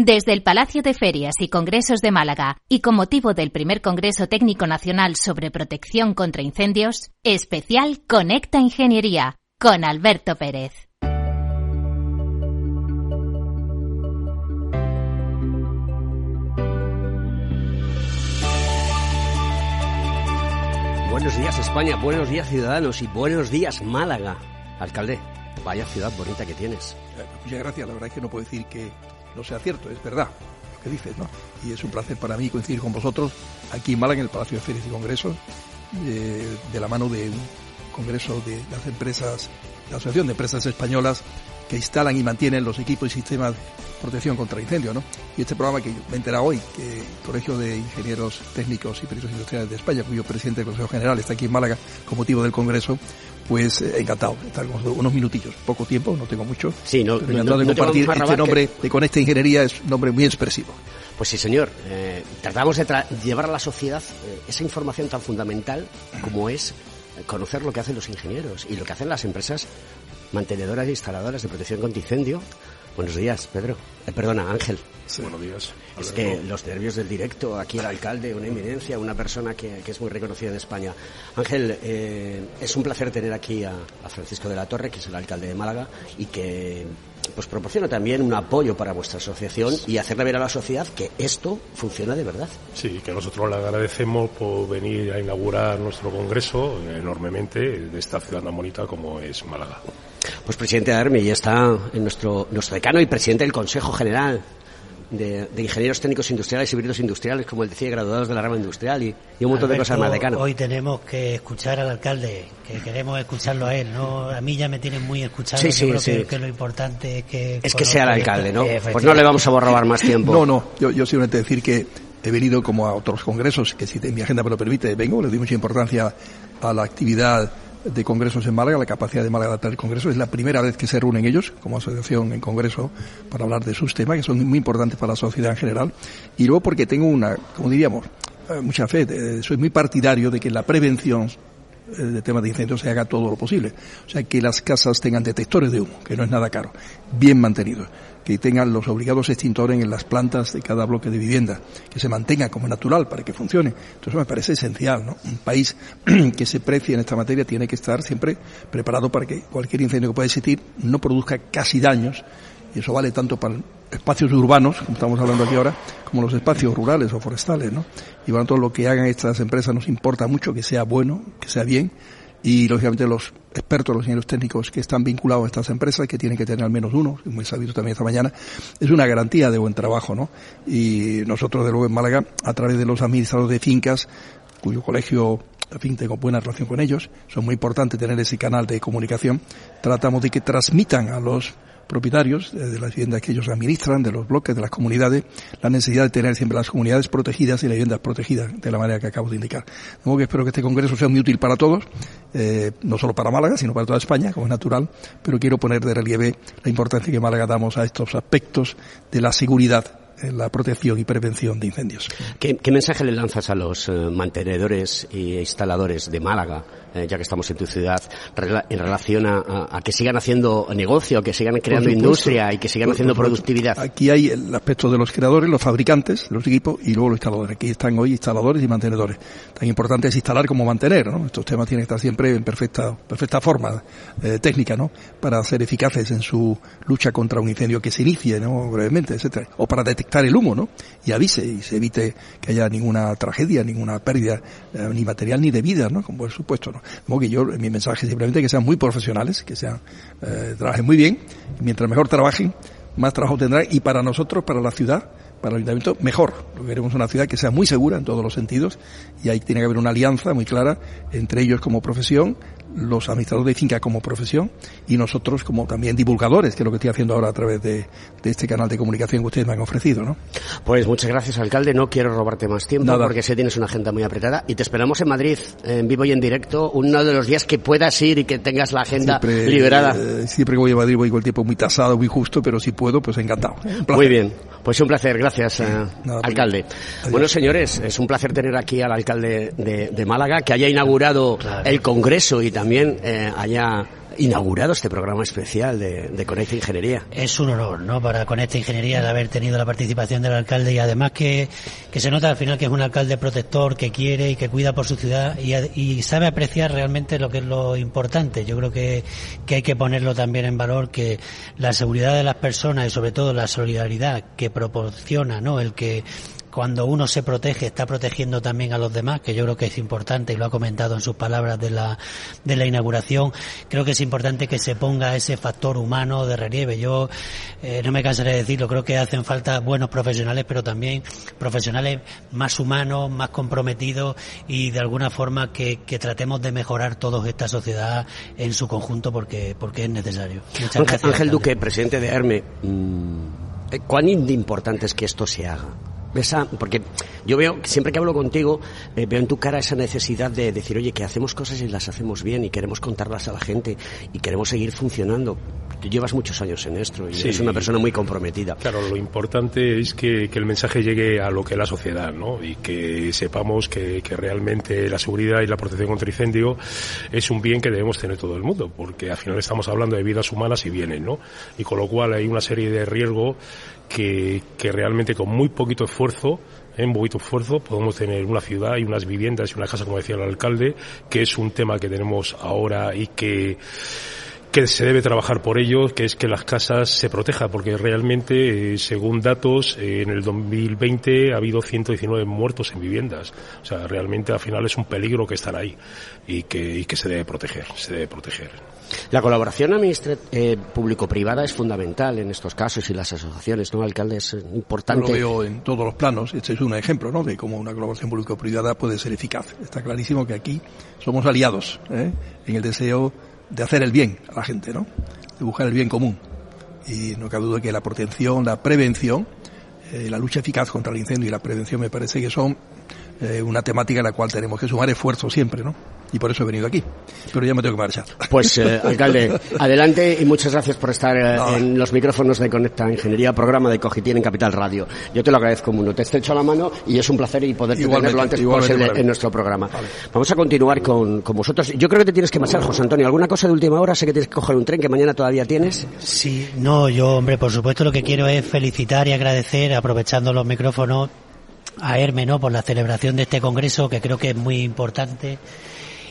Desde el Palacio de Ferias y Congresos de Málaga y con motivo del primer Congreso Técnico Nacional sobre Protección contra Incendios, especial Conecta Ingeniería con Alberto Pérez. Buenos días España, buenos días ciudadanos y buenos días Málaga. Alcalde, vaya ciudad bonita que tienes. Eh, muchas gracias, la verdad es que no puedo decir que no sea cierto, es verdad lo que dices, ¿no? Y es un placer para mí coincidir con vosotros aquí en Málaga, en el Palacio de Ferias y Congresos, de, de la mano de un congreso de las empresas, la Asociación de Empresas Españolas que instalan y mantienen los equipos y sistemas de protección contra incendios, ¿no? Y este programa que me he enterado hoy, que el Colegio de Ingenieros Técnicos y Peritos Industriales de España, cuyo presidente del Consejo General está aquí en Málaga con motivo del Congreso, pues eh, encantado de estar con unos minutillos, poco tiempo, no tengo mucho. Sí, no, pero no, de no compartir vamos a este nombre de con esta ingeniería es un nombre muy expresivo. Pues sí, señor. Eh, tratamos de tra- llevar a la sociedad eh, esa información tan fundamental como es conocer lo que hacen los ingenieros y lo que hacen las empresas mantenedoras e instaladoras de protección contra incendio. Buenos días, Pedro. Eh, perdona, Ángel. Buenos días. Es que los nervios del directo, aquí el alcalde, una eminencia, una persona que, que es muy reconocida en España. Ángel, eh, es un placer tener aquí a, a Francisco de la Torre, que es el alcalde de Málaga, y que pues proporciona también un apoyo para vuestra asociación y hacerle ver a la sociedad que esto funciona de verdad. Sí, que nosotros le agradecemos por venir a inaugurar nuestro congreso enormemente de esta ciudad tan bonita como es Málaga. Pues presidente Armi, ya está en nuestro, nuestro decano y presidente del Consejo General de, de Ingenieros Técnicos Industriales y Híbridos Industriales, como él decía, graduados de la rama industrial y, y un montón de cosas más, decano. Hoy tenemos que escuchar al alcalde, que queremos escucharlo a él, ¿no? A mí ya me tienen muy escuchado. Sí, yo creo sí. que, que lo importante es que... Es que sea el alcalde, ¿no? Pues no le vamos a robar más tiempo. No, no, yo, yo simplemente decir que he venido como a otros congresos, que si mi agenda me lo permite, vengo, le doy mucha importancia a la actividad de congresos en Málaga, la capacidad de Málaga de adaptar el congreso. Es la primera vez que se reúnen ellos como asociación en congreso para hablar de sus temas, que son muy importantes para la sociedad en general. Y luego porque tengo una, como diríamos, eh, mucha fe, soy muy partidario de que la prevención de temas de incendios se haga todo lo posible. O sea, que las casas tengan detectores de humo, que no es nada caro, bien mantenidos, que tengan los obligados extintores en las plantas de cada bloque de vivienda, que se mantenga como natural para que funcione. Entonces me parece esencial, ¿no? Un país que se precie en esta materia tiene que estar siempre preparado para que cualquier incendio que pueda existir no produzca casi daños y eso vale tanto para espacios urbanos, como estamos hablando aquí ahora, como los espacios rurales o forestales, ¿no? Y lo tanto lo que hagan estas empresas nos importa mucho que sea bueno, que sea bien, y lógicamente los expertos, los ingenieros técnicos que están vinculados a estas empresas, que tienen que tener al menos uno, muy sabido también esta mañana, es una garantía de buen trabajo, ¿no? Y nosotros, de luego, en Málaga, a través de los administradores de fincas, cuyo colegio en fin, tengo buena relación con ellos, son muy importantes tener ese canal de comunicación, tratamos de que transmitan a los propietarios eh, de las viviendas que ellos administran, de los bloques, de las comunidades, la necesidad de tener siempre las comunidades protegidas y las viviendas protegidas, de la manera que acabo de indicar. De que espero que este congreso sea muy útil para todos, eh, no solo para Málaga, sino para toda España, como es natural, pero quiero poner de relieve la importancia que Málaga damos a estos aspectos de la seguridad la protección y prevención de incendios. ¿Qué, qué mensaje le lanzas a los eh, mantenedores e instaladores de Málaga, eh, ya que estamos en tu ciudad, rela- en relación a, que sigan haciendo negocio, que sigan creando supuesto. industria y que sigan Por- haciendo por productividad? Aquí hay el aspecto de los creadores, los fabricantes, los equipos y luego los instaladores. Aquí están hoy instaladores y mantenedores. Tan importante es instalar como mantener, ¿no? Estos temas tienen que estar siempre en perfecta, perfecta forma eh, técnica, ¿no? Para ser eficaces en su lucha contra un incendio que se inicie, ¿no? Brevemente, etcétera. O para detectar el humo, ¿no? Y avise y se evite que haya ninguna tragedia, ninguna pérdida, eh, ni material ni de vida, ¿no? Como por supuesto, ¿no? Modo que yo, mi mensaje simplemente que sean muy profesionales, que sean, eh, trabajen muy bien, mientras mejor trabajen, más trabajo tendrán y para nosotros, para la ciudad, para el ayuntamiento, mejor. Queremos una ciudad que sea muy segura en todos los sentidos y ahí tiene que haber una alianza muy clara entre ellos como profesión, los administradores de finca como profesión y nosotros como también divulgadores, que es lo que estoy haciendo ahora a través de, de este canal de comunicación que ustedes me han ofrecido, ¿no? Pues muchas gracias, alcalde. No quiero robarte más tiempo Nada. porque sé que tienes una agenda muy apretada y te esperamos en Madrid, en vivo y en directo, uno de los días que puedas ir y que tengas la agenda Siempre, liberada. eh, siempre que voy a Madrid voy con el tiempo muy tasado, muy justo, pero si puedo, pues encantado. Muy bien, pues un placer, gracias, eh, Nada, alcalde. Adiós. Bueno, señores, es un placer tener aquí al alcalde de, de Málaga, que haya inaugurado el Congreso y también también eh, haya inaugurado este programa especial de, Conecta Ingeniería. Es un honor, ¿no? Para Conecta Ingeniería el haber tenido la participación del alcalde y además que, que se nota al final que es un alcalde protector, que quiere y que cuida por su ciudad y, y sabe apreciar realmente lo que es lo importante. Yo creo que, que hay que ponerlo también en valor, que la seguridad de las personas y sobre todo la solidaridad que proporciona, ¿no? El que cuando uno se protege, está protegiendo también a los demás, que yo creo que es importante y lo ha comentado en sus palabras de la, de la inauguración. Creo que es importante que se ponga ese factor humano de relieve. Yo eh, no me cansaré de decirlo, creo que hacen falta buenos profesionales, pero también profesionales más humanos, más comprometidos y de alguna forma que, que tratemos de mejorar todos esta sociedad en su conjunto porque, porque es necesario. Muchas Ángel, gracias, Ángel Duque, presidente de ARME, mmm, ¿cuán importante es que esto se haga? Esa, porque yo veo, siempre que hablo contigo, eh, veo en tu cara esa necesidad de decir, oye, que hacemos cosas y las hacemos bien y queremos contarlas a la gente y queremos seguir funcionando. Tú llevas muchos años en esto y sí, eres una persona muy comprometida. Claro, lo importante es que, que, el mensaje llegue a lo que es la sociedad, ¿no? Y que sepamos que, que realmente la seguridad y la protección contra incendio es un bien que debemos tener todo el mundo, porque al final estamos hablando de vidas humanas y bienes, ¿no? Y con lo cual hay una serie de riesgos que, que realmente con muy poquito esfuerzo en poquito esfuerzo podemos tener una ciudad y unas viviendas y una casa, como decía el alcalde, que es un tema que tenemos ahora y que que se debe trabajar por ello, que es que las casas se protejan, porque realmente, eh, según datos, eh, en el 2020 ha habido 119 muertos en viviendas. O sea, realmente al final es un peligro que están ahí y que, y que se debe proteger, se debe proteger. La colaboración eh, público-privada es fundamental en estos casos y las asociaciones, ¿no, alcalde? Es importante. Yo lo veo en todos los planos. Este es un ejemplo, ¿no? De cómo una colaboración público-privada puede ser eficaz. Está clarísimo que aquí somos aliados ¿eh? en el deseo de hacer el bien a la gente, ¿no? De buscar el bien común. Y no cabe duda que la protección, la prevención, eh, la lucha eficaz contra el incendio y la prevención me parece que son eh, una temática en la cual tenemos que sumar esfuerzos siempre, ¿no? Y por eso he venido aquí. Pero ya me tengo que marchar. Pues, eh, alcalde, adelante y muchas gracias por estar eh, no. en los micrófonos de Conecta Ingeniería, programa de Cogitín en Capital Radio. Yo te lo agradezco mucho. Te estrecho la mano y es un placer y poder tenerlo lo antes posible en nuestro programa. Vale. Vamos a continuar con, con vosotros. Yo creo que te tienes que marchar, José Antonio. ¿Alguna cosa de última hora? Sé que tienes que coger un tren que mañana todavía tienes. Sí, no, yo, hombre, por supuesto lo que quiero es felicitar y agradecer, aprovechando los micrófonos, a Herme ¿no? por la celebración de este congreso que creo que es muy importante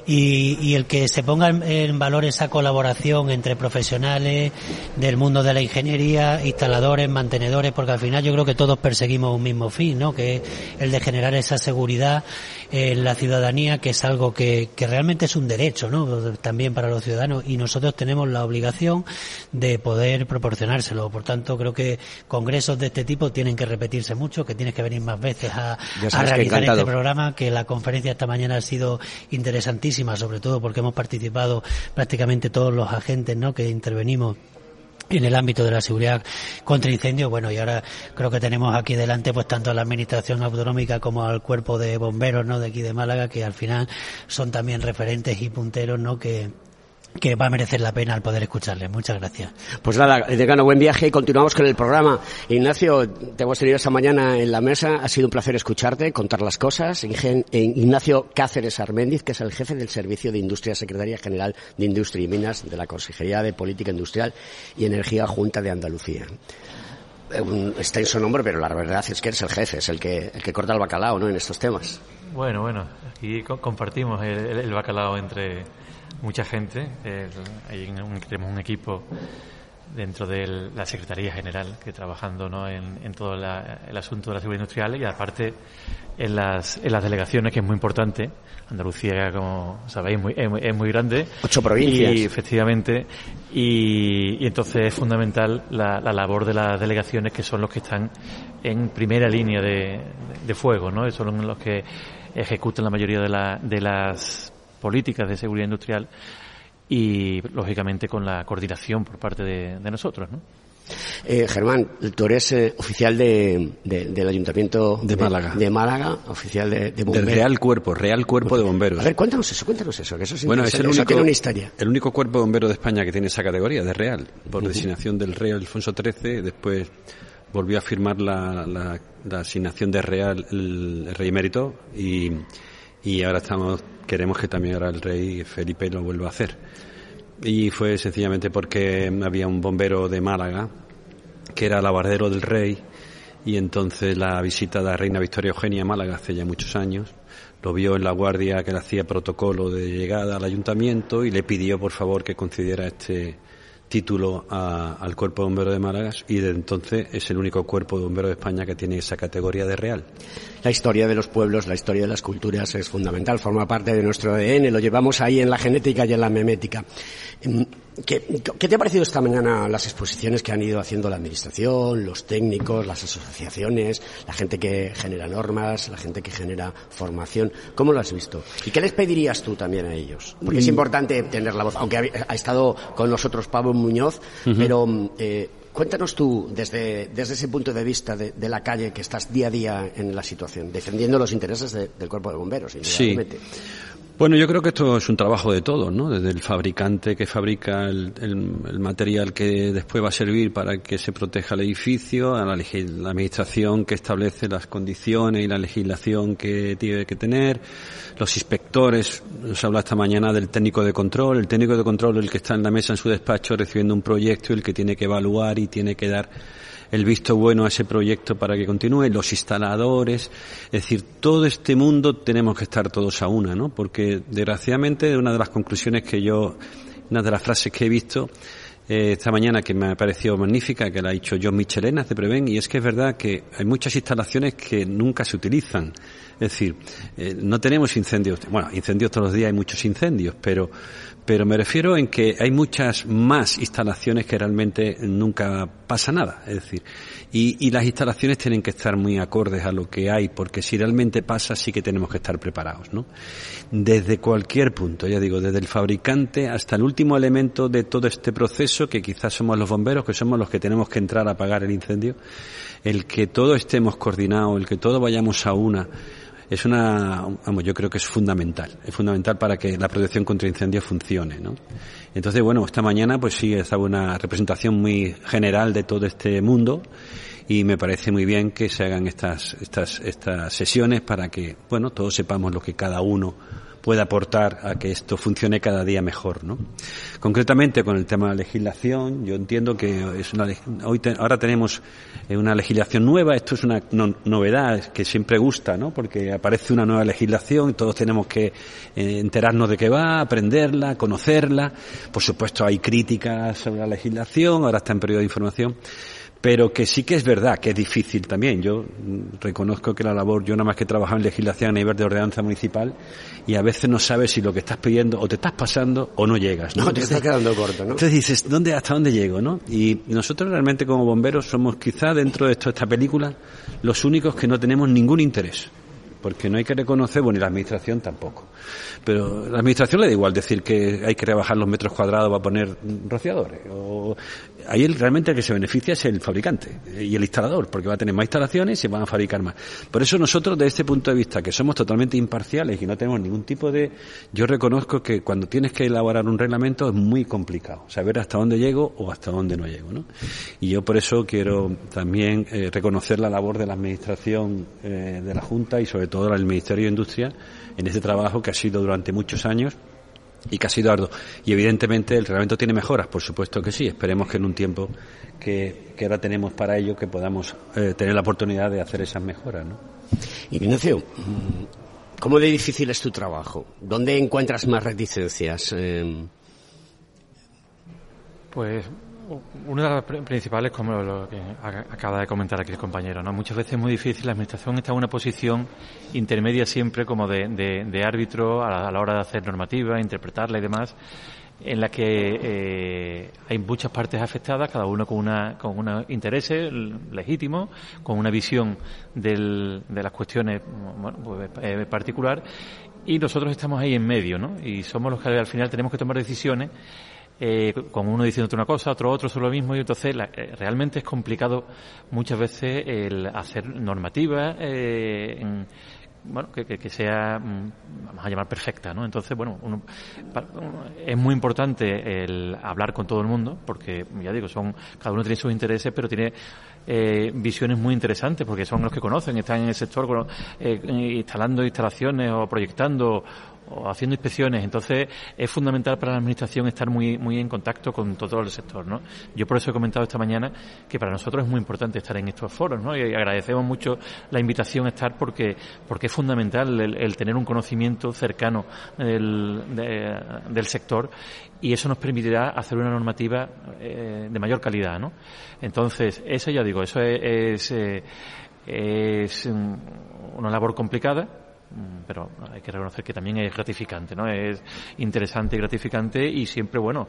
y, y, el que se ponga en valor esa colaboración entre profesionales del mundo de la ingeniería, instaladores, mantenedores, porque al final yo creo que todos perseguimos un mismo fin, ¿no? Que es el de generar esa seguridad la ciudadanía, que es algo que, que realmente es un derecho, ¿no? También para los ciudadanos y nosotros tenemos la obligación de poder proporcionárselo. Por tanto, creo que congresos de este tipo tienen que repetirse mucho, que tienes que venir más veces a, a realizar este programa, que la conferencia esta mañana ha sido interesantísima sobre todo porque hemos participado prácticamente todos los agentes ¿no? que intervenimos en el ámbito de la seguridad contra incendios. Bueno, y ahora creo que tenemos aquí delante pues tanto a la administración autonómica como al cuerpo de bomberos, ¿no? De aquí de Málaga, que al final son también referentes y punteros, ¿no? Que, que va a merecer la pena al poder escucharle. Muchas gracias. Pues nada, decano, buen viaje y continuamos con el programa. Ignacio, te hemos tenido esta mañana en la mesa. Ha sido un placer escucharte, contar las cosas. Ignacio Cáceres Arméndiz, que es el jefe del Servicio de Industria, Secretaría General de Industria y Minas de la Consejería de Política Industrial y Energía Junta de Andalucía. Un extenso nombre, pero la verdad es que eres el jefe, es el que, el que corta el bacalao, ¿no? En estos temas. Bueno, bueno, aquí compartimos el, el bacalao entre mucha gente. Eh, hay un, tenemos un equipo dentro de la Secretaría General que trabajando ¿no? en, en todo la, el asunto de la seguridad industrial y aparte en las, en las delegaciones, que es muy importante. Andalucía, como sabéis, muy, es, muy, es muy grande. Ocho provincias. Y efectivamente. Y, y entonces es fundamental la, la, labor de las delegaciones, que son los que están en primera línea de, de fuego, ¿no? Son los que ejecutan la mayoría de, la, de las políticas de seguridad industrial y, lógicamente, con la coordinación por parte de, de nosotros, ¿no? Eh, Germán, tú eres eh, oficial de, de, del Ayuntamiento de, Málaga. De, Málaga, oficial de, de bomberos. Del Real Cuerpo, Real Cuerpo de Bomberos. A ver, cuéntanos eso, cuéntanos eso, que eso, bueno, es el único, tiene una historia. El único cuerpo de bomberos de España que tiene esa categoría, de Real, por uh -huh. designación del rey Alfonso XIII, después volvió a firmar la, la, la asignación de Real el, el rey emérito y y ahora estamos queremos que también ahora el rey Felipe lo vuelva a hacer. Y fue sencillamente porque había un bombero de Málaga que era labardero del rey y entonces la visita de la reina Victoria Eugenia a Málaga hace ya muchos años lo vio en la guardia que le hacía protocolo de llegada al ayuntamiento y le pidió por favor que concediera este título al Cuerpo de Bomberos de Málaga y desde entonces es el único cuerpo de bomberos de España que tiene esa categoría de real. La historia de los pueblos, la historia de las culturas es fundamental, forma parte de nuestro ADN, lo llevamos ahí en la genética y en la memética. ¿Qué, te ha parecido esta mañana las exposiciones que han ido haciendo la Administración, los técnicos, las asociaciones, la gente que genera normas, la gente que genera formación? ¿Cómo lo has visto? ¿Y qué les pedirías tú también a ellos? Porque es mm. importante tener la voz, aunque ha, estado con nosotros Pablo Muñoz, pero eh, Cuéntanos tú, desde, desde ese punto de vista de, la calle, que estás día a día en la situación, defendiendo los intereses del cuerpo de bomberos. Sí. Bueno, yo creo que esto es un trabajo de todos, ¿no? Desde el fabricante que fabrica el, material que después va a servir para que se proteja el edificio, a la, administración que establece las condiciones y la legislación que tiene que tener, los inspectores, nos habla esta mañana del técnico de control, el técnico de control el que está en la mesa en su despacho recibiendo un proyecto, el que tiene que evaluar y tiene que dar el visto bueno a ese proyecto para que continúe, los instaladores, es decir, todo este mundo tenemos que estar todos a una, ¿no? Porque desgraciadamente una de las conclusiones que yo, una de las frases que he visto eh, esta mañana que me ha parecido magnífica, que la ha dicho John Michelena de Preven, y es que es verdad que hay muchas instalaciones que nunca se utilizan. Es decir, eh, no tenemos incendios, bueno, incendios todos los días hay muchos incendios, pero pero me refiero en que hay muchas más instalaciones que realmente nunca pasa nada, es decir, y, las instalaciones tienen que estar muy acordes a lo que hay, porque si realmente pasa sí que tenemos que estar preparados, ¿no? Desde cualquier punto, ya digo, desde el fabricante hasta el último elemento de todo este proceso, que quizás somos los bomberos, que somos los que tenemos que entrar a apagar el incendio, el que todo estemos coordinados, el que todo vayamos a una, es una, vamos, yo creo que es fundamental, es fundamental para que la protección contra incendios funcione, ¿no? Entonces, bueno, esta mañana pues sí estaba una representación muy general de todo este mundo y me parece muy bien que se hagan estas, estas, estas sesiones para que, bueno, todos sepamos lo que cada uno puede aportar a que esto funcione cada día mejor, ¿no? Concretamente con el tema de la legislación, yo entiendo que es una, hoy ahora tenemos eh, una legislación nueva, esto es una novedad que siempre gusta, ¿no? Porque aparece una nueva legislación y todos tenemos que eh, enterarnos de qué va, aprenderla, conocerla. Por supuesto hay críticas sobre la legislación, ahora está en periodo de información pero que sí que es verdad que es difícil también. Yo reconozco que la labor, yo nada más que he trabajado en legislación a nivel de ordenanza municipal y a veces no sabes si lo que estás pidiendo o te estás pasando o no llegas. No, te estás quedando corto, ¿no? Entonces dices, ¿dónde, ¿hasta dónde llego? ¿no? Y nosotros realmente como bomberos somos quizá dentro de esta película los únicos que no tenemos ningún interés porque no hay que reconocer, bueno, y la administración tampoco. Pero la administración le da igual decir que hay que rebajar los metros cuadrados para poner rociadores. O ahí realmente el que se beneficia es el fabricante y el instalador, porque va a tener más instalaciones y se van a fabricar más. Por eso nosotros, desde este punto de vista, que somos totalmente imparciales y no tenemos ningún tipo de... Yo reconozco que cuando tienes que elaborar un reglamento es muy complicado, saber hasta dónde llego o hasta dónde no llego, ¿no? Y yo por eso quiero también eh, reconocer la labor de la Administración eh, de la Junta y sobre todo del Ministerio de Industria en este trabajo que ha sido durante muchos años y que ha sido arduo. Y evidentemente el reglamento tiene mejoras, por supuesto que sí. Esperemos que en un tiempo que, ahora tenemos para ello que podamos eh, tener la oportunidad de hacer esas mejoras. ¿no? Ignacio, ¿cómo de difícil es tu trabajo? ¿Dónde encuentras más reticencias? Eh, pues una de las principales, como lo que acaba de comentar aquí el compañero, ¿no? Muchas veces es muy difícil, la Administración está en una posición intermedia siempre como de, árbitro a la, hora de hacer normativa, interpretarla y demás, en la que eh, hay muchas partes afectadas, cada uno con una con unos intereses legítimos, con una visión de las cuestiones bueno, pues, eh, particular, y nosotros estamos ahí en medio, ¿no? Y somos los que al final tenemos que tomar decisiones eh, con uno diciendo una cosa, otro otro sobre lo mismo, y entonces eh, realmente es complicado muchas veces el hacer normativa eh, bueno, que, que, sea, mm, vamos a llamar perfecta, ¿no? Entonces, bueno, es muy importante el hablar con todo el mundo, porque, ya digo, son, cada uno tiene sus intereses, pero tiene eh, visiones muy interesantes porque son los que conocen, están en el sector eh, instalando instalaciones o proyectando o haciendo inspecciones. Entonces, es fundamental para la Administración estar muy, muy en contacto con todo el sector, ¿no? Yo por eso he comentado esta mañana que para nosotros es muy importante estar en estos foros, ¿no? Y agradecemos mucho la invitación a estar porque, porque es fundamental el, tener un conocimiento cercano del, del sector y eso nos permitirá hacer una normativa eh, de mayor calidad, ¿no? Entonces, eso ya digo, eso es, es, eh, es una labor complicada, pero hay que reconocer que también es gratificante, ¿no? Es interesante y gratificante y siempre, bueno,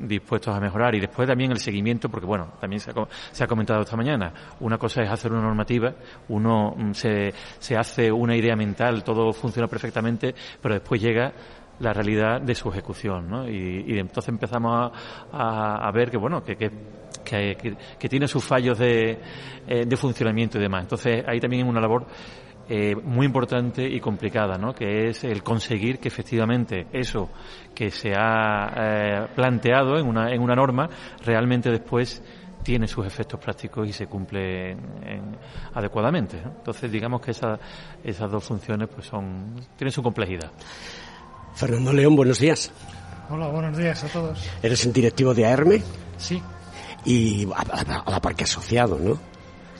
dispuestos a mejorar. Y después también el seguimiento, porque, bueno, también se ha, comentado esta mañana, una cosa es hacer una normativa, uno mm, se, se hace una idea mental, todo funciona perfectamente, pero después llega la realidad de su ejecución, ¿no? Y, entonces empezamos a, ver que, bueno, que, que, que, tiene sus fallos de, eh, de funcionamiento y demás. Entonces, ahí también hay una labor eh, muy importante y complicada, ¿no? que es el conseguir que efectivamente eso que se ha eh, planteado en una, en una norma realmente después tiene sus efectos prácticos y se cumple adecuadamente. Entonces, digamos que esa, esas dos funciones pues son tienen su complejidad. Fernando León, buenos días. Hola, buenos días a todos. ¿Eres el directivo de AERME? Sí. Y a, a la par que asociado, ¿no?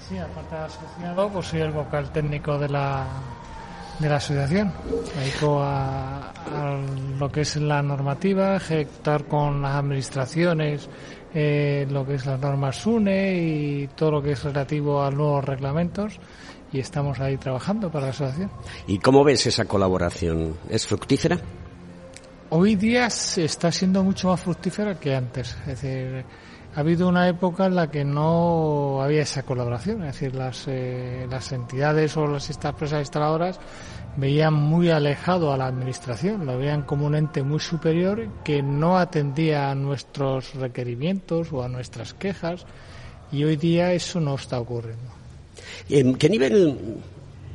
Sí, aparte de asociado, pues soy el vocal técnico de la, de la asociación. Me dedico a, lo que es la normativa, ejecutar con las administraciones eh, lo que es las normas SUNE y todo lo que es relativo a nuevos reglamentos y estamos ahí trabajando para la asociación. ¿Y cómo ves esa colaboración? ¿Es fructífera? Hoy día está siendo mucho más fructífera que antes. Es decir, ha habido una época en la que no había esa colaboración, es decir, las, eh, las entidades o las empresas instaladoras veían muy alejado a la administración, lo veían como un ente muy superior que no atendía a nuestros requerimientos o a nuestras quejas y hoy día eso no está ocurriendo. ¿En qué nivel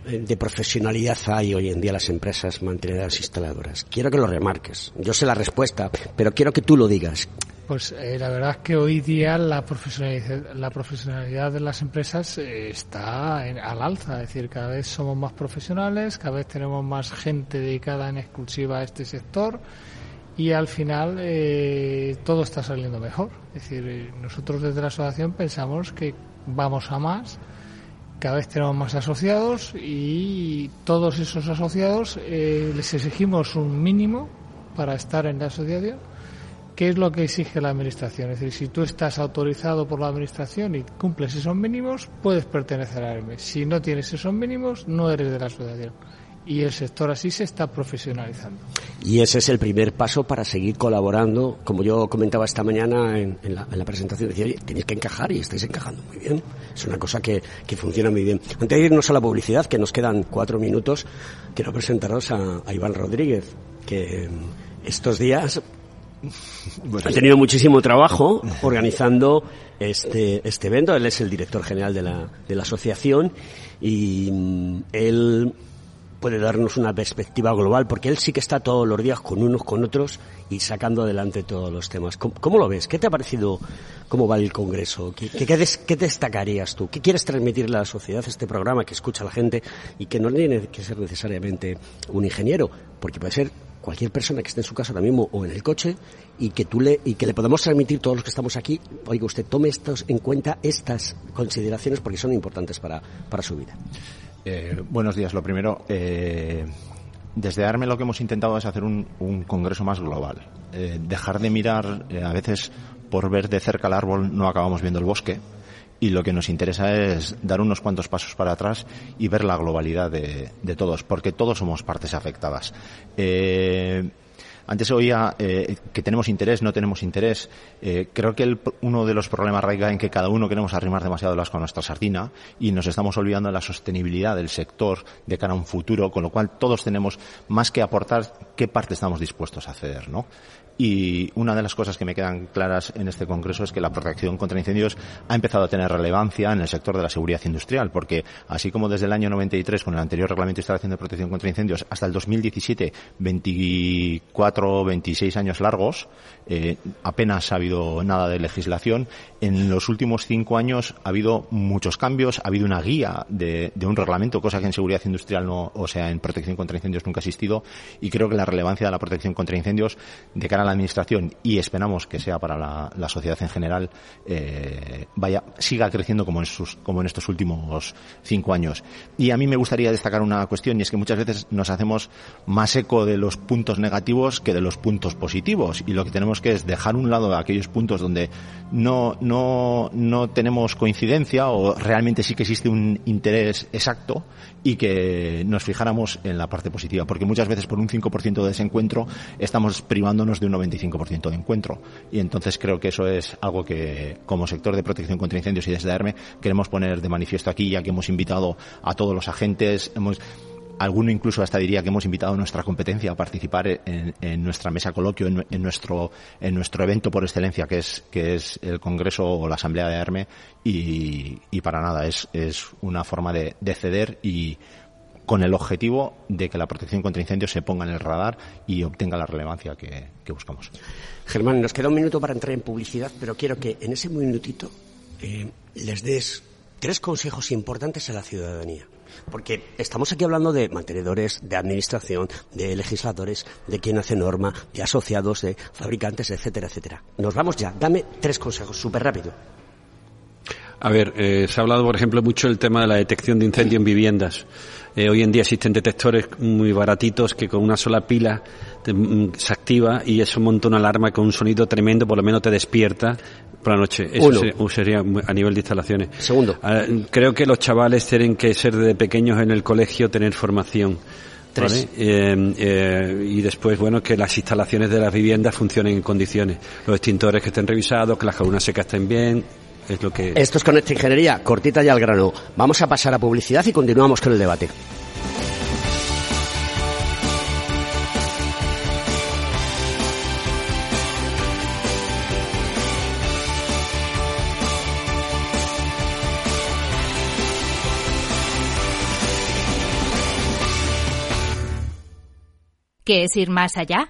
eh, de profesionalidad hay hoy en día las empresas mantenedoras instaladoras? Quiero que lo remarques. Yo sé la respuesta, pero quiero que tú lo digas. Pues eh, la verdad es que hoy día la profesionalidad, la profesionalidad de las empresas eh, está al alza, es decir, cada vez somos más profesionales, cada vez tenemos más gente dedicada en exclusiva a este sector y al final eh, todo está saliendo mejor. Es decir, nosotros desde la asociación pensamos que vamos a más, cada vez tenemos más asociados y todos esos asociados les exigimos un mínimo para estar en la asociación ¿Qué es lo que exige la Administración? Es decir, si tú estás autorizado por la Administración y cumples esos mínimos, puedes pertenecer a ERME. Si no tienes esos mínimos, no eres de la asociación. Y el sector así se está profesionalizando. Y ese es el primer paso para seguir colaborando. Como yo comentaba esta mañana en, la, presentación, decía, tenéis que encajar y estáis encajando muy bien. Es una cosa que, funciona muy bien. Antes de irnos a la publicidad, que nos quedan cuatro minutos, quiero presentaros a, a Iván Rodríguez, que estos días ha tenido muchísimo trabajo organizando este, este evento. Él es el director general de la, de la asociación y mm, él puede darnos una perspectiva global porque él sí que está todos los días con unos, con otros y sacando adelante todos los temas. ¿Cómo, lo ves? ¿Qué te ha parecido? ¿Cómo va el Congreso? ¿Qué, qué, destacarías tú? ¿Qué quieres transmitirle a la sociedad este programa que escucha la gente y que no tiene que ser necesariamente un ingeniero? Porque puede ser cualquier persona que esté en su casa ahora mismo o en el coche y que tú le y que le podamos transmitir todos los que estamos aquí, oiga usted tome estos en cuenta estas consideraciones porque son importantes para, para su vida. Eh, buenos días. Lo primero, eh, desde ARME lo que hemos intentado es hacer un, un congreso más global. Eh, dejar de mirar, a veces por ver de cerca el árbol no acabamos viendo el bosque y lo que nos interesa es dar unos cuantos pasos para atrás y ver la globalidad de, todos, porque todos somos partes afectadas. Eh, antes oía eh, que tenemos interés, no tenemos interés. Eh, creo que uno de los problemas radica en que cada uno queremos arrimar demasiado las con nuestra sardina y nos estamos olvidando de la sostenibilidad del sector de cara a un futuro, con lo cual todos tenemos más que aportar qué parte estamos dispuestos a hacer, ¿no? Y una de las cosas que me quedan claras en este congreso es que la protección contra incendios ha empezado a tener relevancia en el sector de la seguridad industrial, porque así como desde el año 93 con el anterior reglamento de instalación de protección contra incendios hasta el 2017 24 24 o 26 años largos, eh, apenas ha habido nada de legislación. En los últimos cinco años ha habido muchos cambios, ha habido una guía de, un reglamento, cosa que en seguridad industrial no, o sea, en protección contra incendios nunca ha existido. Y creo que la relevancia de la protección contra incendios de cara a la administración y esperamos que sea para la, sociedad en general, eh, vaya, siga creciendo como en, sus, como en estos últimos cinco años. Y a mí me gustaría destacar una cuestión y es que muchas veces nos hacemos más eco de los puntos negativos que de los puntos positivos y lo que tenemos que es dejar un lado aquellos puntos donde no, no, no tenemos coincidencia o realmente sí que existe un interés exacto y que nos fijáramos en la parte positiva porque muchas veces por un 5% de desencuentro estamos privándonos de un 95% de encuentro. Y entonces creo que eso es algo que como sector de protección contra incendios y desde ARME queremos poner de manifiesto aquí ya que hemos invitado a todos los agentes hemos Alguno incluso hasta diría que hemos invitado a nuestra competencia a participar en, nuestra mesa coloquio, en, nuestro, en nuestro evento por excelencia, que es, que es el Congreso o la Asamblea de ARME, y, para nada, es, es una forma de, ceder y con el objetivo de que la protección contra incendios se ponga en el radar y obtenga la relevancia que, buscamos. Germán, nos queda un minuto para entrar en publicidad, pero quiero que en ese minutito eh, les des tres consejos importantes a la ciudadanía. Porque estamos aquí hablando de mantenedores, de administración, de legisladores, de quien hace norma, de asociados, de fabricantes, etcétera, etcétera. Nos vamos ya. Dame tres consejos, súper rápido. A ver, eh, se ha hablado, por ejemplo, mucho del tema de la detección de incendio en viviendas. Eh, hoy en día existen detectores muy baratitos que con una sola pila mm, se activa y eso monta una alarma con un sonido tremendo, por lo menos te despierta por la noche. Eso sería a nivel de instalaciones. Segundo. Ah, creo que los chavales tienen que ser de pequeños en el colegio, tener formación. ¿vale? Eh, eh, y después, bueno, que las instalaciones de las viviendas funcionen en condiciones. Los extintores que estén revisados, que las columnas secas estén bien, es lo que... Esto es con esta Ingeniería, cortita y al grano. Vamos a pasar a publicidad y continuamos con el debate. ¿Qué es ir más allá?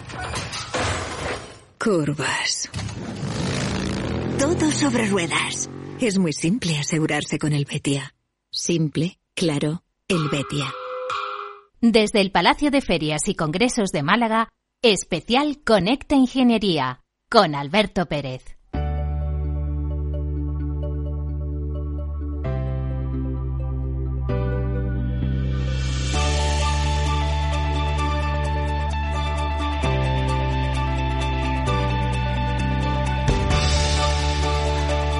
Curvas. Todo sobre ruedas. Es muy simple asegurarse con el Betia. Simple, claro, el Betia. Desde el Palacio de Ferias y Congresos de Málaga, especial Conecta Ingeniería, con Alberto Pérez.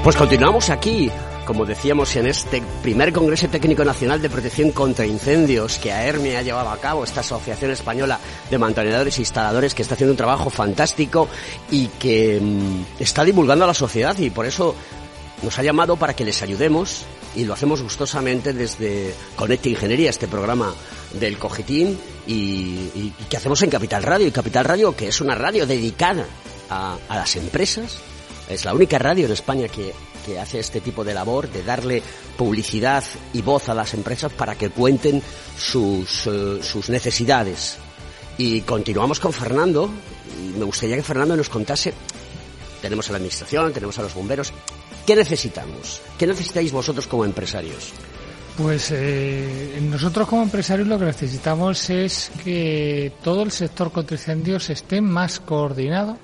Pues continuamos aquí, como decíamos, en este primer Congreso Técnico Nacional de Protección contra Incendios que AERME ha llevado a cabo, esta Asociación Española de Mantenedores e Instaladores que está haciendo un trabajo fantástico y que mm, está divulgando a la sociedad y por eso nos ha llamado para que les ayudemos y lo hacemos gustosamente desde Conecta Ingeniería, este programa del Cogitín y, que hacemos en Capital Radio. Y Capital Radio, que es una radio dedicada a las empresas, es la única radio en España que, hace este tipo de labor, de darle publicidad y voz a las empresas para que cuenten sus, eh, sus necesidades. Y continuamos con Fernando. me gustaría que Fernando nos contase, tenemos a la administración, tenemos a los bomberos, ¿qué necesitamos? ¿Qué necesitáis vosotros como empresarios? Pues eh, nosotros como empresarios lo que necesitamos es que todo el sector contra incendios esté más coordinado